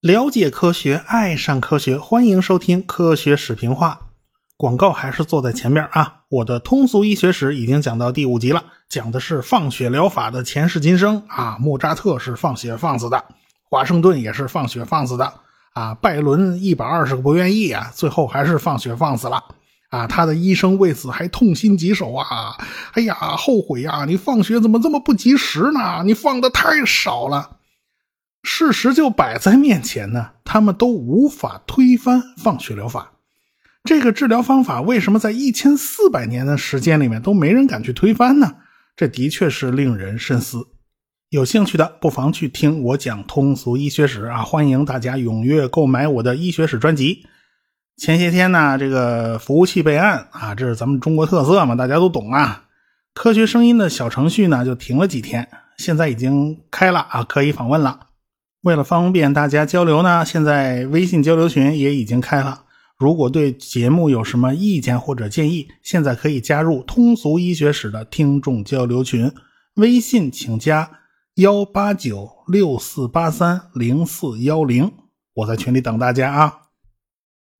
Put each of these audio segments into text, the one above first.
了解科学，爱上科学，欢迎收听科学史评话。广告还是坐在前面啊！我的通俗医学史已经讲到第五集了，讲的是放血疗法的前世今生啊。莫扎特是放血放死的，华盛顿也是放血放死的啊。拜伦一百二十个不愿意啊，最后还是放血放死了啊。他的医生为此还痛心疾首啊！哎呀，后悔呀！你放血怎么这么不及时呢？你放的太少了。事实就摆在面前呢，他们都无法推翻放血疗法。这个治疗方法为什么在一千四百年的时间里面都没人敢去推翻呢？这的确是令人深思。有兴趣的不妨去听我讲通俗医学史啊！欢迎大家踊跃购买我的医学史专辑。前些天呢，这个服务器备案啊，这是咱们中国特色嘛，大家都懂啊。科学声音的小程序呢就停了几天，现在已经开了啊，可以访问了。为了方便大家交流呢，现在微信交流群也已经开了。如果对节目有什么意见或者建议，现在可以加入通俗医学史的听众交流群，微信请加幺八九六四八三零四幺零，我在群里等大家啊。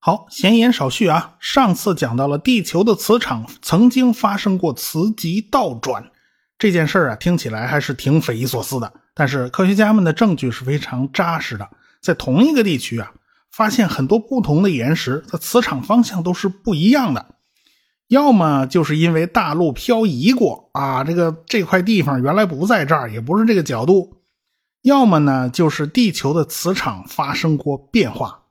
好，闲言少叙啊，上次讲到了地球的磁场曾经发生过磁极倒转这件事啊，听起来还是挺匪夷所思的。但是科学家们的证据是非常扎实的，在同一个地区啊，发现很多不同的岩石，它磁场方向都是不一样的。要么就是因为大陆漂移过啊，这个这块地方原来不在这儿，也不是这个角度；要么呢，就是地球的磁场发生过变化。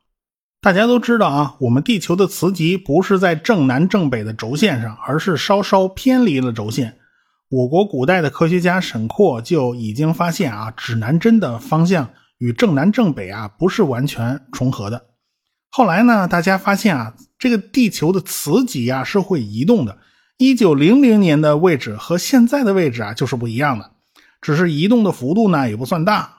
大家都知道啊，我们地球的磁极不是在正南正北的轴线上，而是稍稍偏离了轴线。我国古代的科学家沈括就已经发现啊，指南针的方向与正南正北啊不是完全重合的。后来呢，大家发现啊，这个地球的磁极啊是会移动的。一九零零年的位置和现在的位置啊就是不一样的，只是移动的幅度呢也不算大，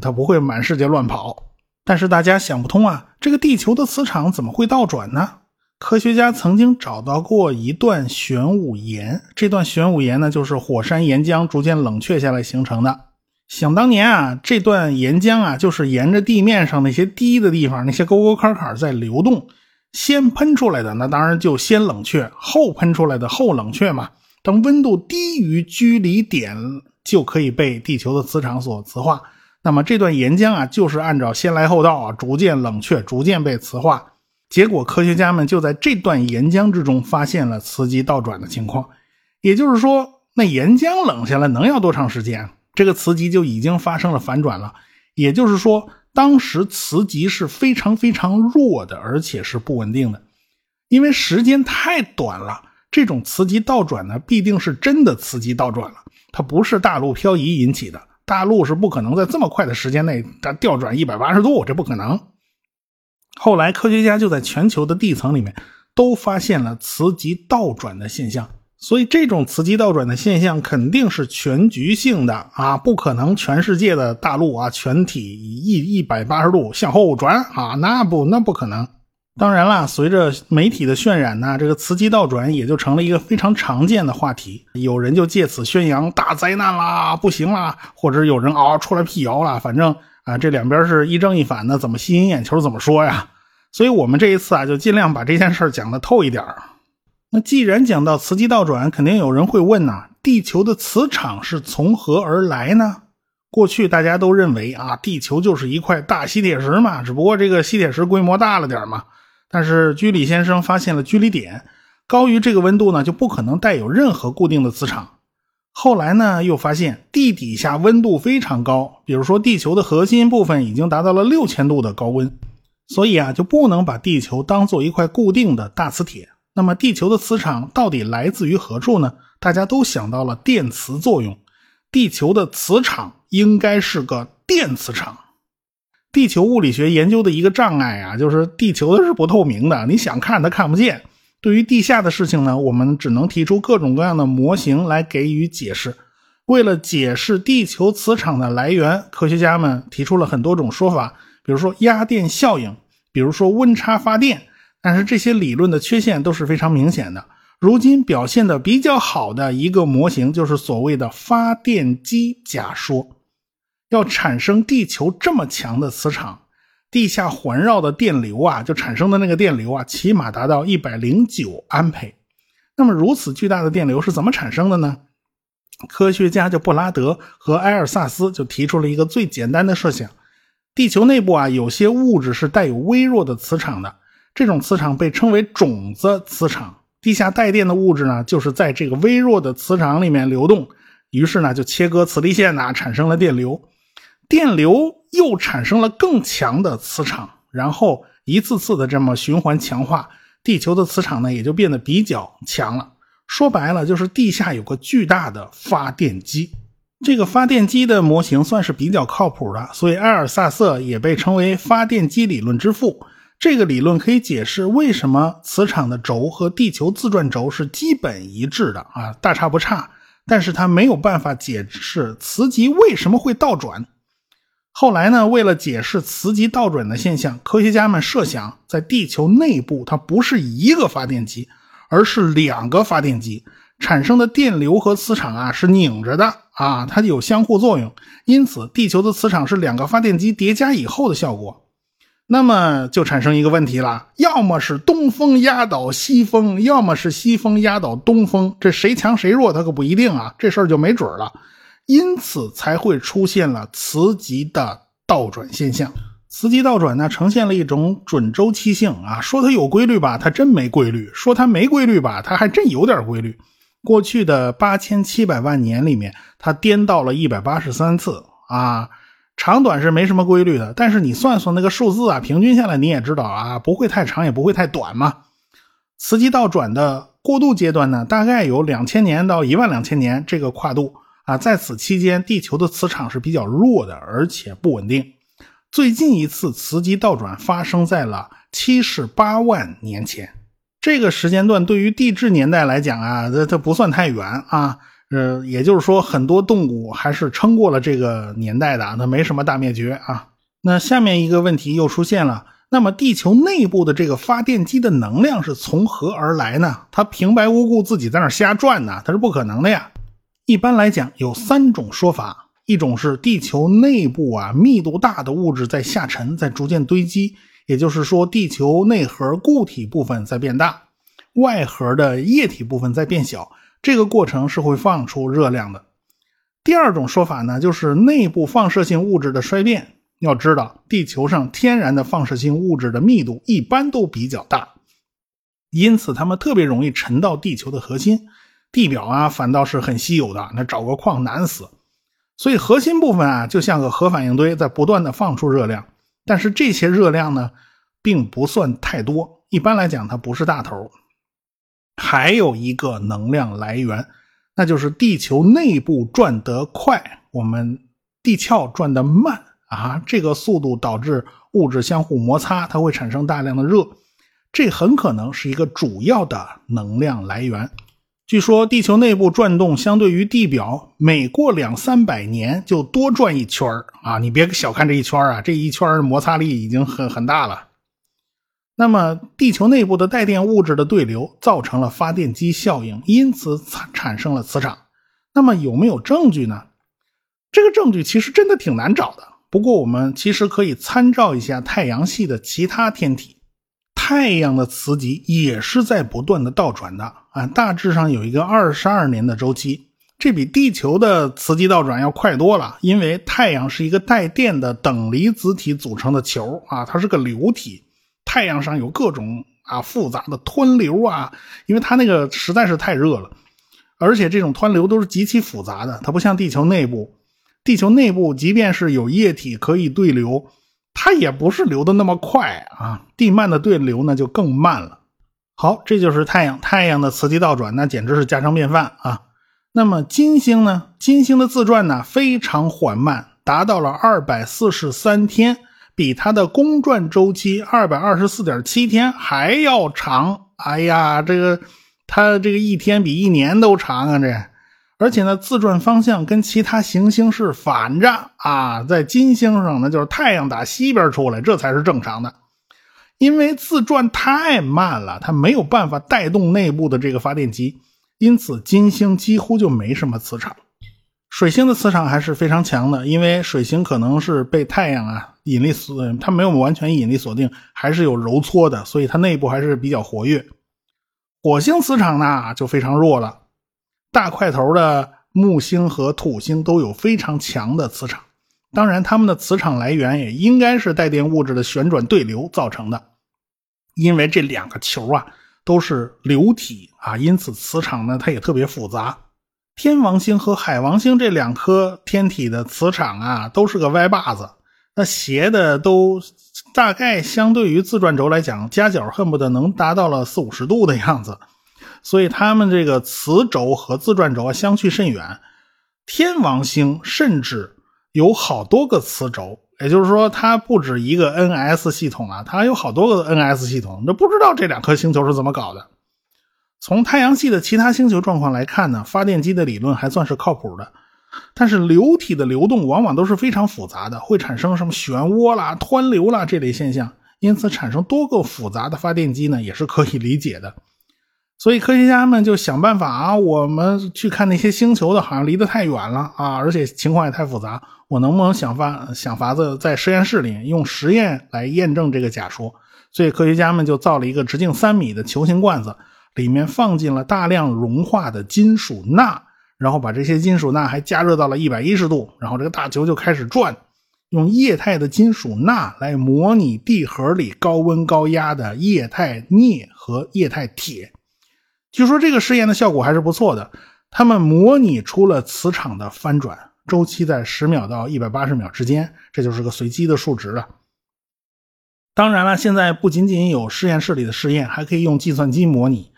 它不会满世界乱跑。但是大家想不通啊，这个地球的磁场怎么会倒转呢？科学家曾经找到过一段玄武岩，这段玄武岩呢，就是火山岩浆逐渐冷却下来形成的。想当年啊，这段岩浆啊，就是沿着地面上那些低的地方，那些沟沟坎坎在流动，先喷出来的，那当然就先冷却，后喷出来的后冷却嘛。等温度低于居离点，就可以被地球的磁场所磁化。那么这段岩浆啊，就是按照先来后到啊，逐渐冷却，逐渐被磁化。结果，科学家们就在这段岩浆之中发现了磁极倒转的情况。也就是说，那岩浆冷下来能要多长时间？这个磁极就已经发生了反转了。也就是说，当时磁极是非常非常弱的，而且是不稳定的。因为时间太短了，这种磁极倒转呢，必定是真的磁极倒转了，它不是大陆漂移引起的。大陆是不可能在这么快的时间内它调转一百八十度，这不可能。后来，科学家就在全球的地层里面都发现了磁极倒转的现象，所以这种磁极倒转的现象肯定是全局性的啊，不可能全世界的大陆啊全体一一百八十度向后转啊，那不那不可能。当然了，随着媒体的渲染呢，这个磁极倒转也就成了一个非常常见的话题，有人就借此宣扬大灾难啦，不行啦，或者有人嗷出来辟谣了，反正。啊，这两边是一正一反的，怎么吸引眼球怎么说呀？所以我们这一次啊，就尽量把这件事讲得透一点那既然讲到磁极倒转，肯定有人会问呐：地球的磁场是从何而来呢？过去大家都认为啊，地球就是一块大吸铁石嘛，只不过这个吸铁石规模大了点嘛。但是居里先生发现了居里点，高于这个温度呢，就不可能带有任何固定的磁场。后来呢，又发现地底下温度非常高，比如说地球的核心部分已经达到了六千度的高温，所以啊，就不能把地球当做一块固定的大磁铁。那么，地球的磁场到底来自于何处呢？大家都想到了电磁作用，地球的磁场应该是个电磁场。地球物理学研究的一个障碍啊，就是地球的是不透明的，你想看它看不见。对于地下的事情呢，我们只能提出各种各样的模型来给予解释。为了解释地球磁场的来源，科学家们提出了很多种说法，比如说压电效应，比如说温差发电。但是这些理论的缺陷都是非常明显的。如今表现的比较好的一个模型就是所谓的发电机假说。要产生地球这么强的磁场，地下环绕的电流啊，就产生的那个电流啊，起码达到一百零九安培。那么如此巨大的电流是怎么产生的呢？科学家就布拉德和埃尔萨斯就提出了一个最简单的设想：地球内部啊，有些物质是带有微弱的磁场的，这种磁场被称为种子磁场。地下带电的物质呢，就是在这个微弱的磁场里面流动，于是呢，就切割磁力线呐，产生了电流。电流又产生了更强的磁场，然后一次次的这么循环强化，地球的磁场呢也就变得比较强了。说白了，就是地下有个巨大的发电机。这个发电机的模型算是比较靠谱的，所以埃尔萨瑟也被称为发电机理论之父。这个理论可以解释为什么磁场的轴和地球自转轴是基本一致的啊，大差不差。但是它没有办法解释磁极为什么会倒转。后来呢？为了解释磁极倒转的现象，科学家们设想，在地球内部，它不是一个发电机，而是两个发电机产生的电流和磁场啊是拧着的啊，它有相互作用。因此，地球的磁场是两个发电机叠加以后的效果。那么就产生一个问题了：要么是东风压倒西风，要么是西风压倒东风，这谁强谁弱，它可不一定啊，这事儿就没准了。因此才会出现了磁极的倒转现象。磁极倒转呢，呈现了一种准周期性啊。说它有规律吧，它真没规律；说它没规律吧，它还真有点规律。过去的八千七百万年里面，它颠倒了一百八十三次啊。长短是没什么规律的，但是你算算那个数字啊，平均下来你也知道啊，不会太长，也不会太短嘛。磁极倒转的过渡阶段呢，大概有两千年到一万两千年这个跨度。啊，在此期间，地球的磁场是比较弱的，而且不稳定。最近一次磁极倒转发生在了七十八万年前，这个时间段对于地质年代来讲啊，这它不算太远啊。呃，也就是说，很多动物还是撑过了这个年代的，那没什么大灭绝啊。那下面一个问题又出现了，那么地球内部的这个发电机的能量是从何而来呢？它平白无故自己在那瞎转呢？它是不可能的呀。一般来讲，有三种说法：一种是地球内部啊密度大的物质在下沉，在逐渐堆积，也就是说，地球内核固体部分在变大，外核的液体部分在变小，这个过程是会放出热量的。第二种说法呢，就是内部放射性物质的衰变。要知道，地球上天然的放射性物质的密度一般都比较大，因此它们特别容易沉到地球的核心。地表啊，反倒是很稀有的，那找个矿难死。所以核心部分啊，就像个核反应堆，在不断的放出热量。但是这些热量呢，并不算太多。一般来讲，它不是大头。还有一个能量来源，那就是地球内部转得快，我们地壳转得慢啊。这个速度导致物质相互摩擦，它会产生大量的热。这很可能是一个主要的能量来源。据说地球内部转动相对于地表，每过两三百年就多转一圈啊！你别小看这一圈啊，这一圈摩擦力已经很很大了。那么地球内部的带电物质的对流造成了发电机效应，因此产产生了磁场。那么有没有证据呢？这个证据其实真的挺难找的。不过我们其实可以参照一下太阳系的其他天体。太阳的磁极也是在不断的倒转的啊，大致上有一个二十二年的周期，这比地球的磁极倒转要快多了。因为太阳是一个带电的等离子体组成的球啊，它是个流体。太阳上有各种啊复杂的湍流啊，因为它那个实在是太热了，而且这种湍流都是极其复杂的，它不像地球内部，地球内部即便是有液体可以对流。它也不是流的那么快啊，地幔的对流呢就更慢了。好，这就是太阳，太阳的磁极倒转那简直是家常便饭啊。那么金星呢？金星的自转呢非常缓慢，达到了二百四十三天，比它的公转周期二百二十四点七天还要长。哎呀，这个它这个一天比一年都长啊，这。而且呢，自转方向跟其他行星是反着啊，在金星上呢，就是太阳打西边出来，这才是正常的。因为自转太慢了，它没有办法带动内部的这个发电机，因此金星几乎就没什么磁场。水星的磁场还是非常强的，因为水星可能是被太阳啊引力锁，它没有完全引力锁定，还是有揉搓的，所以它内部还是比较活跃。火星磁场呢就非常弱了，大块头的木星和土星都有非常强的磁场。当然，它们的磁场来源也应该是带电物质的旋转对流造成的，因为这两个球啊都是流体啊，因此磁场呢它也特别复杂。天王星和海王星这两颗天体的磁场啊都是个歪把子，那斜的都大概相对于自转轴来讲，夹角恨不得能达到了四五十度的样子，所以它们这个磁轴和自转轴啊相去甚远。天王星甚至。有好多个磁轴，也就是说，它不止一个 NS 系统啊，它有好多个 NS 系统。那不知道这两颗星球是怎么搞的？从太阳系的其他星球状况来看呢，发电机的理论还算是靠谱的。但是流体的流动往往都是非常复杂的，会产生什么漩涡啦、湍流啦这类现象，因此产生多个复杂的发电机呢，也是可以理解的。所以科学家们就想办法啊，我们去看那些星球的，好像离得太远了啊，而且情况也太复杂。我能不能想法想法子在实验室里用实验来验证这个假说？所以科学家们就造了一个直径三米的球形罐子，里面放进了大量融化的金属钠，然后把这些金属钠还加热到了一百一十度，然后这个大球就开始转，用液态的金属钠来模拟地核里高温高压的液态镍和液态铁。据说这个实验的效果还是不错的，他们模拟出了磁场的翻转周期在十秒到一百八十秒之间，这就是个随机的数值了。当然了，现在不仅仅有实验室里的试验，还可以用计算机模拟。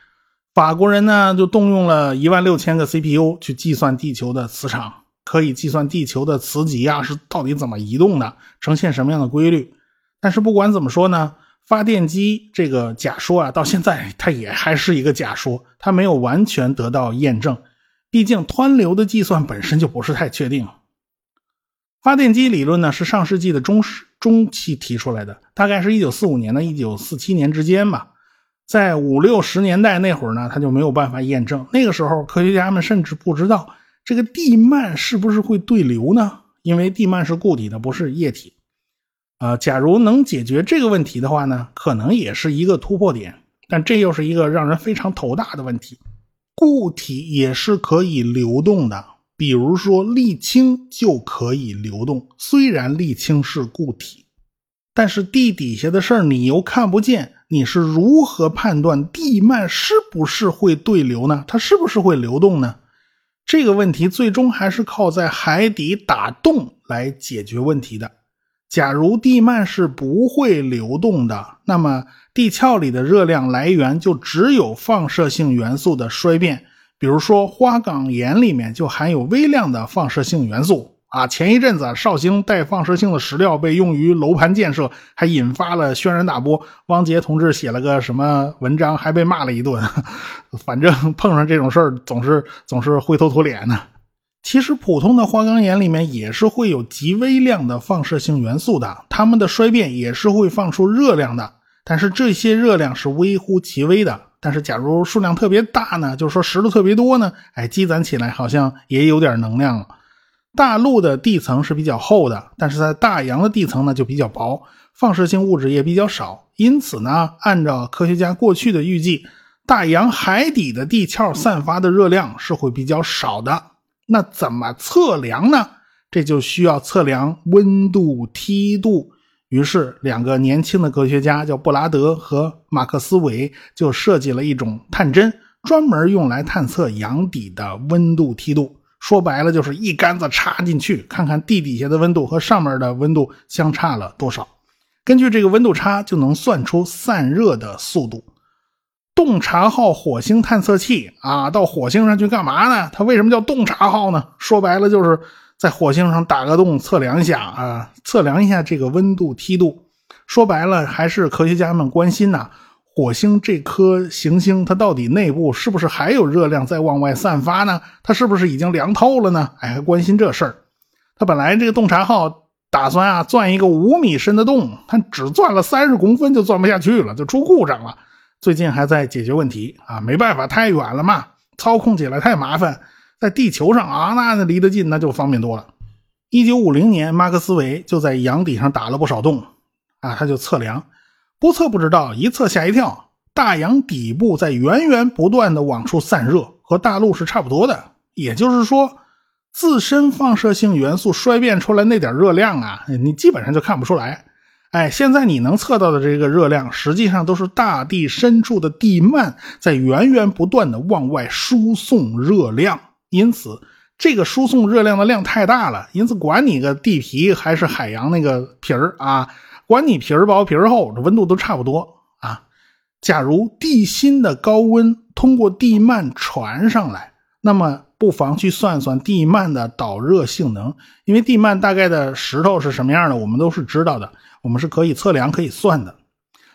法国人呢就动用了一万六千个 CPU 去计算地球的磁场，可以计算地球的磁极啊是到底怎么移动的，呈现什么样的规律。但是不管怎么说呢？发电机这个假说啊，到现在它也还是一个假说，它没有完全得到验证。毕竟湍流的计算本身就不是太确定。发电机理论呢，是上世纪的中中期提出来的，大概是一九四五年到一九四七年之间吧。在五六十年代那会儿呢，它就没有办法验证。那个时候，科学家们甚至不知道这个地幔是不是会对流呢？因为地幔是固体的，不是液体。呃，假如能解决这个问题的话呢，可能也是一个突破点。但这又是一个让人非常头大的问题：固体也是可以流动的，比如说沥青就可以流动。虽然沥青是固体，但是地底下的事儿你又看不见，你是如何判断地幔是不是会对流呢？它是不是会流动呢？这个问题最终还是靠在海底打洞来解决问题的。假如地幔是不会流动的，那么地壳里的热量来源就只有放射性元素的衰变。比如说，花岗岩里面就含有微量的放射性元素啊。前一阵子，绍兴带放射性的石料被用于楼盘建设，还引发了轩然大波。汪杰同志写了个什么文章，还被骂了一顿。反正碰上这种事儿，总是总是灰头土脸的。其实普通的花岗岩里面也是会有极微量的放射性元素的，它们的衰变也是会放出热量的，但是这些热量是微乎其微的。但是假如数量特别大呢，就是说石头特别多呢，哎，积攒起来好像也有点能量了。大陆的地层是比较厚的，但是在大洋的地层呢就比较薄，放射性物质也比较少，因此呢，按照科学家过去的预计，大洋海底的地壳散发的热量是会比较少的。那怎么测量呢？这就需要测量温度梯度。于是，两个年轻的科学家叫布拉德和马克思韦，就设计了一种探针，专门用来探测洋底的温度梯度。说白了，就是一杆子插进去，看看地底下的温度和上面的温度相差了多少。根据这个温度差，就能算出散热的速度。洞察号火星探测器啊，到火星上去干嘛呢？它为什么叫洞察号呢？说白了就是在火星上打个洞，测量一下啊，测量一下这个温度梯度。说白了，还是科学家们关心呐，火星这颗行星它到底内部是不是还有热量在往外散发呢？它是不是已经凉透了呢？哎，关心这事儿。它本来这个洞察号。打算啊钻一个五米深的洞，他只钻了三十公分就钻不下去了，就出故障了。最近还在解决问题啊，没办法，太远了嘛，操控起来太麻烦。在地球上啊，那离得近那就方便多了。一九五零年，马克思韦就在洋底上打了不少洞啊，他就测量，不测不知道，一测吓一跳，大洋底部在源源不断的往出散热，和大陆是差不多的。也就是说，自身放射性元素衰变出来那点热量啊，你基本上就看不出来。哎，现在你能测到的这个热量，实际上都是大地深处的地幔在源源不断的往外输送热量。因此，这个输送热量的量太大了。因此，管你个地皮还是海洋那个皮儿啊，管你皮儿薄皮儿厚，这温度都差不多啊。假如地心的高温通过地幔传上来，那么不妨去算算地幔的导热性能，因为地幔大概的石头是什么样的，我们都是知道的，我们是可以测量、可以算的。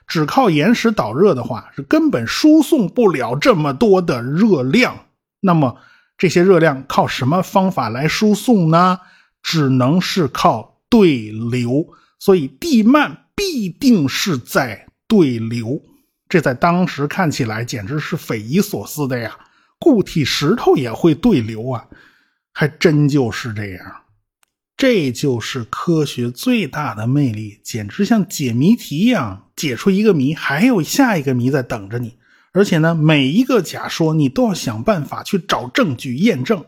只靠岩石导热的话，是根本输送不了这么多的热量。那么，这些热量靠什么方法来输送呢？只能是靠对流，所以地幔必定是在对流。这在当时看起来简直是匪夷所思的呀！固体石头也会对流啊，还真就是这样。这就是科学最大的魅力，简直像解谜题一样，解出一个谜，还有下一个谜在等着你。而且呢，每一个假说你都要想办法去找证据验证，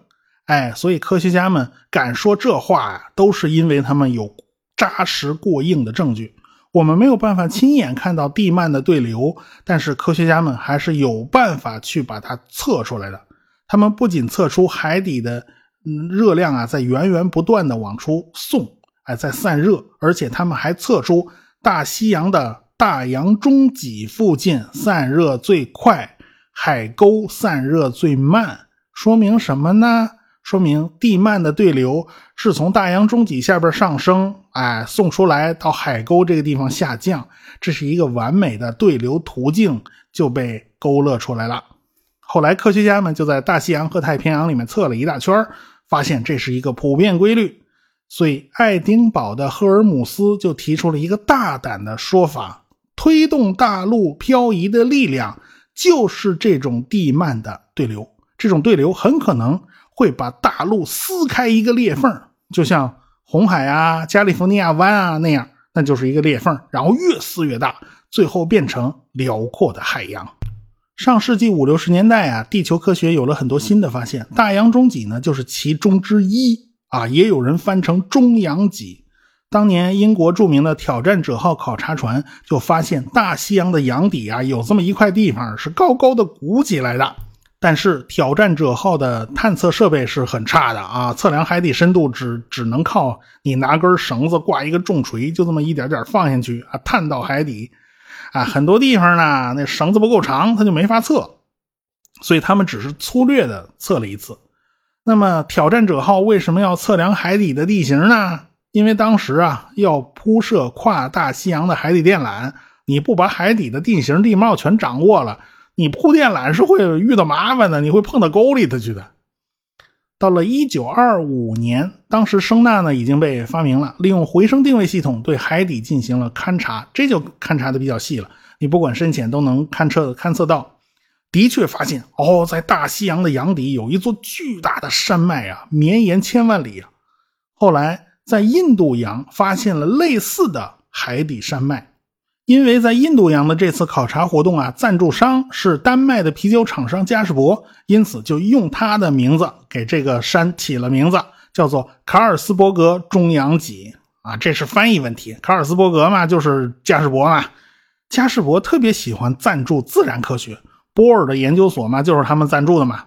哎，所以科学家们敢说这话呀，都是因为他们有扎实过硬的证据。我们没有办法亲眼看到地幔的对流，但是科学家们还是有办法去把它测出来的。他们不仅测出海底的热量啊在源源不断的往出送，哎，在散热，而且他们还测出大西洋的。大洋中脊附近散热最快，海沟散热最慢，说明什么呢？说明地幔的对流是从大洋中脊下边上升，哎，送出来到海沟这个地方下降，这是一个完美的对流途径，就被勾勒出来了。后来科学家们就在大西洋和太平洋里面测了一大圈，发现这是一个普遍规律，所以爱丁堡的赫尔姆斯就提出了一个大胆的说法。推动大陆漂移的力量就是这种地幔的对流，这种对流很可能会把大陆撕开一个裂缝，就像红海啊、加利福尼亚湾啊那样，那就是一个裂缝，然后越撕越大，最后变成辽阔的海洋。上世纪五六十年代啊，地球科学有了很多新的发现，大洋中脊呢就是其中之一啊，也有人翻成中洋脊。当年英国著名的挑战者号考察船就发现大西洋的洋底啊有这么一块地方是高高的鼓起来的，但是挑战者号的探测设备是很差的啊，测量海底深度只只能靠你拿根绳子挂一个重锤，就这么一点点放下去啊，探到海底啊，很多地方呢那绳子不够长，它就没法测，所以他们只是粗略的测了一次。那么挑战者号为什么要测量海底的地形呢？因为当时啊，要铺设跨大西洋的海底电缆，你不把海底的地形地貌全掌握了，你铺电缆是会遇到麻烦的，你会碰到沟里头去的。到了一九二五年，当时声呐呢已经被发明了，利用回声定位系统对海底进行了勘察，这就勘察的比较细了，你不管深浅都能勘测勘测到。的确发现哦，在大西洋的洋底有一座巨大的山脉啊，绵延千万里。后来。在印度洋发现了类似的海底山脉，因为在印度洋的这次考察活动啊，赞助商是丹麦的啤酒厂商嘉士伯，因此就用他的名字给这个山起了名字，叫做卡尔斯伯格中央脊啊。这是翻译问题，卡尔斯伯格嘛，就是嘉士伯嘛。嘉士伯特别喜欢赞助自然科学，波尔的研究所嘛，就是他们赞助的嘛。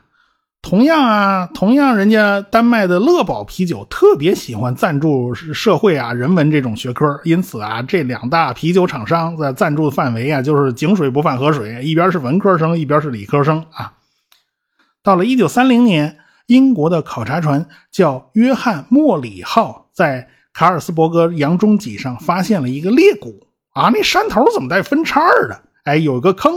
同样啊，同样，人家丹麦的乐宝啤酒特别喜欢赞助社会啊、人文这种学科，因此啊，这两大啤酒厂商在赞助的范围啊，就是井水不犯河水，一边是文科生，一边是理科生啊。到了一九三零年，英国的考察船叫约翰莫里号，在卡尔斯伯格洋中脊上发现了一个裂谷啊，那山头怎么带分叉的？哎，有个坑。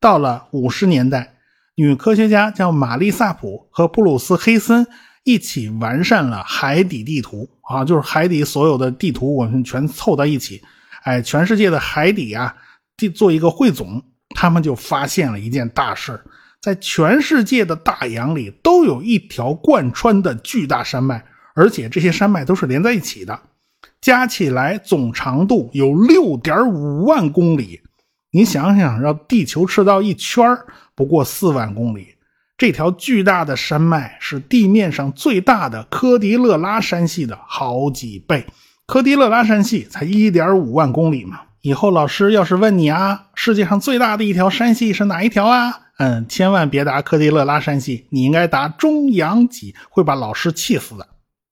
到了五十年代。女科学家叫玛丽萨普和布鲁斯黑森一起完善了海底地图啊，就是海底所有的地图我们全凑到一起，哎，全世界的海底啊，地做一个汇总，他们就发现了一件大事在全世界的大洋里都有一条贯穿的巨大山脉，而且这些山脉都是连在一起的，加起来总长度有六点五万公里。你想想，绕地球赤道一圈不过四万公里，这条巨大的山脉是地面上最大的科迪勒拉山系的好几倍。科迪勒拉山系才一点五万公里嘛。以后老师要是问你啊，世界上最大的一条山系是哪一条啊？嗯，千万别答科迪勒拉山系，你应该答中洋脊，会把老师气死的。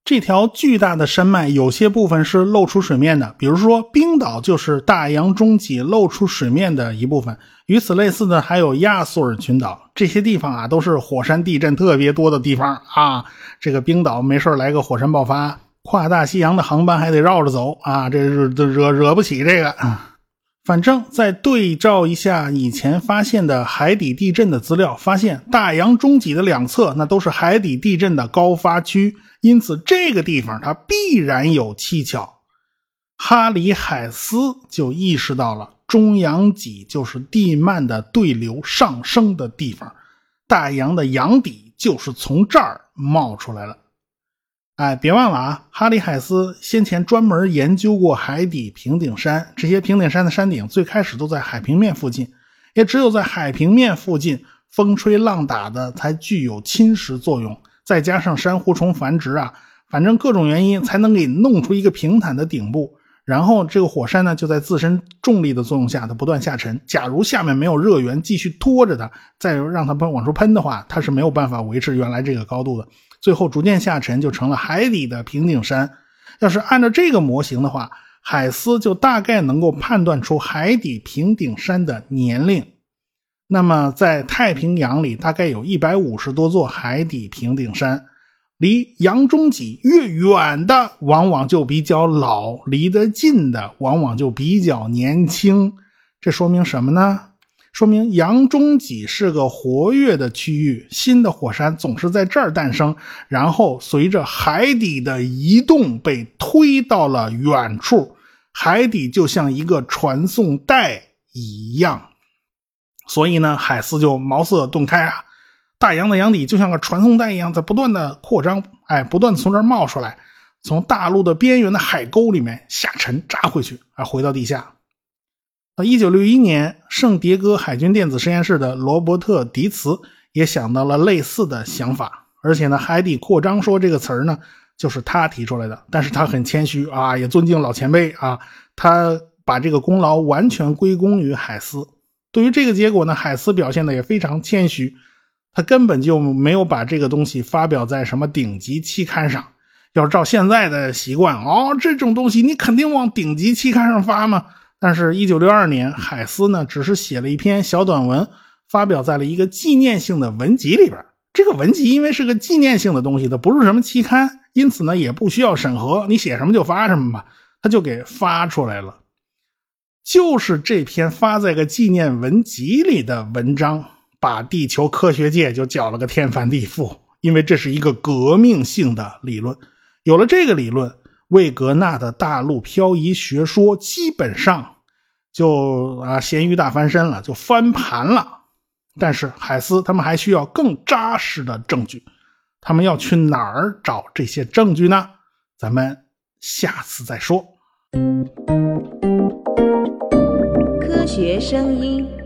这条巨大的山脉有些部分是露出水面的，比如说冰岛就是大洋中脊露出水面的一部分。与此类似的还有亚速尔群岛，这些地方啊都是火山地震特别多的地方啊。这个冰岛没事来个火山爆发，跨大西洋的航班还得绕着走啊，这是惹惹不起这个。反正，再对照一下以前发现的海底地震的资料，发现大洋中脊的两侧那都是海底地震的高发区。因此，这个地方它必然有蹊跷。哈里海斯就意识到了，中洋脊就是地幔的对流上升的地方，大洋的洋底就是从这儿冒出来了。哎，别忘了啊，哈里海斯先前专门研究过海底平顶山，这些平顶山的山顶最开始都在海平面附近，也只有在海平面附近，风吹浪打的才具有侵蚀作用。再加上珊瑚虫繁殖啊，反正各种原因才能给弄出一个平坦的顶部。然后这个火山呢，就在自身重力的作用下，它不断下沉。假如下面没有热源继续拖着它，再让它喷往出喷的话，它是没有办法维持原来这个高度的。最后逐渐下沉，就成了海底的平顶山。要是按照这个模型的话，海斯就大概能够判断出海底平顶山的年龄。那么，在太平洋里，大概有一百五十多座海底平顶山，离洋中脊越远的，往往就比较老；离得近的，往往就比较年轻。这说明什么呢？说明洋中脊是个活跃的区域，新的火山总是在这儿诞生，然后随着海底的移动被推到了远处。海底就像一个传送带一样。所以呢，海斯就茅塞顿开啊，大洋的洋底就像个传送带一样，在不断的扩张，哎，不断的从这儿冒出来，从大陆的边缘的海沟里面下沉扎回去，啊，回到地下。到一九六一年，圣迭戈海军电子实验室的罗伯特·迪茨也想到了类似的想法，而且呢，海底扩张说这个词儿呢，就是他提出来的，但是他很谦虚啊，也尊敬老前辈啊，他把这个功劳完全归功于海斯。对于这个结果呢，海斯表现的也非常谦虚，他根本就没有把这个东西发表在什么顶级期刊上。要是照现在的习惯，哦，这种东西你肯定往顶级期刊上发嘛。但是，一九六二年，海斯呢只是写了一篇小短文，发表在了一个纪念性的文集里边。这个文集因为是个纪念性的东西，它不是什么期刊，因此呢也不需要审核，你写什么就发什么吧，他就给发出来了。就是这篇发在个纪念文集里的文章，把地球科学界就搅了个天翻地覆。因为这是一个革命性的理论，有了这个理论，魏格纳的大陆漂移学说基本上就啊咸鱼大翻身了，就翻盘了。但是海斯他们还需要更扎实的证据，他们要去哪儿找这些证据呢？咱们下次再说。科学声音。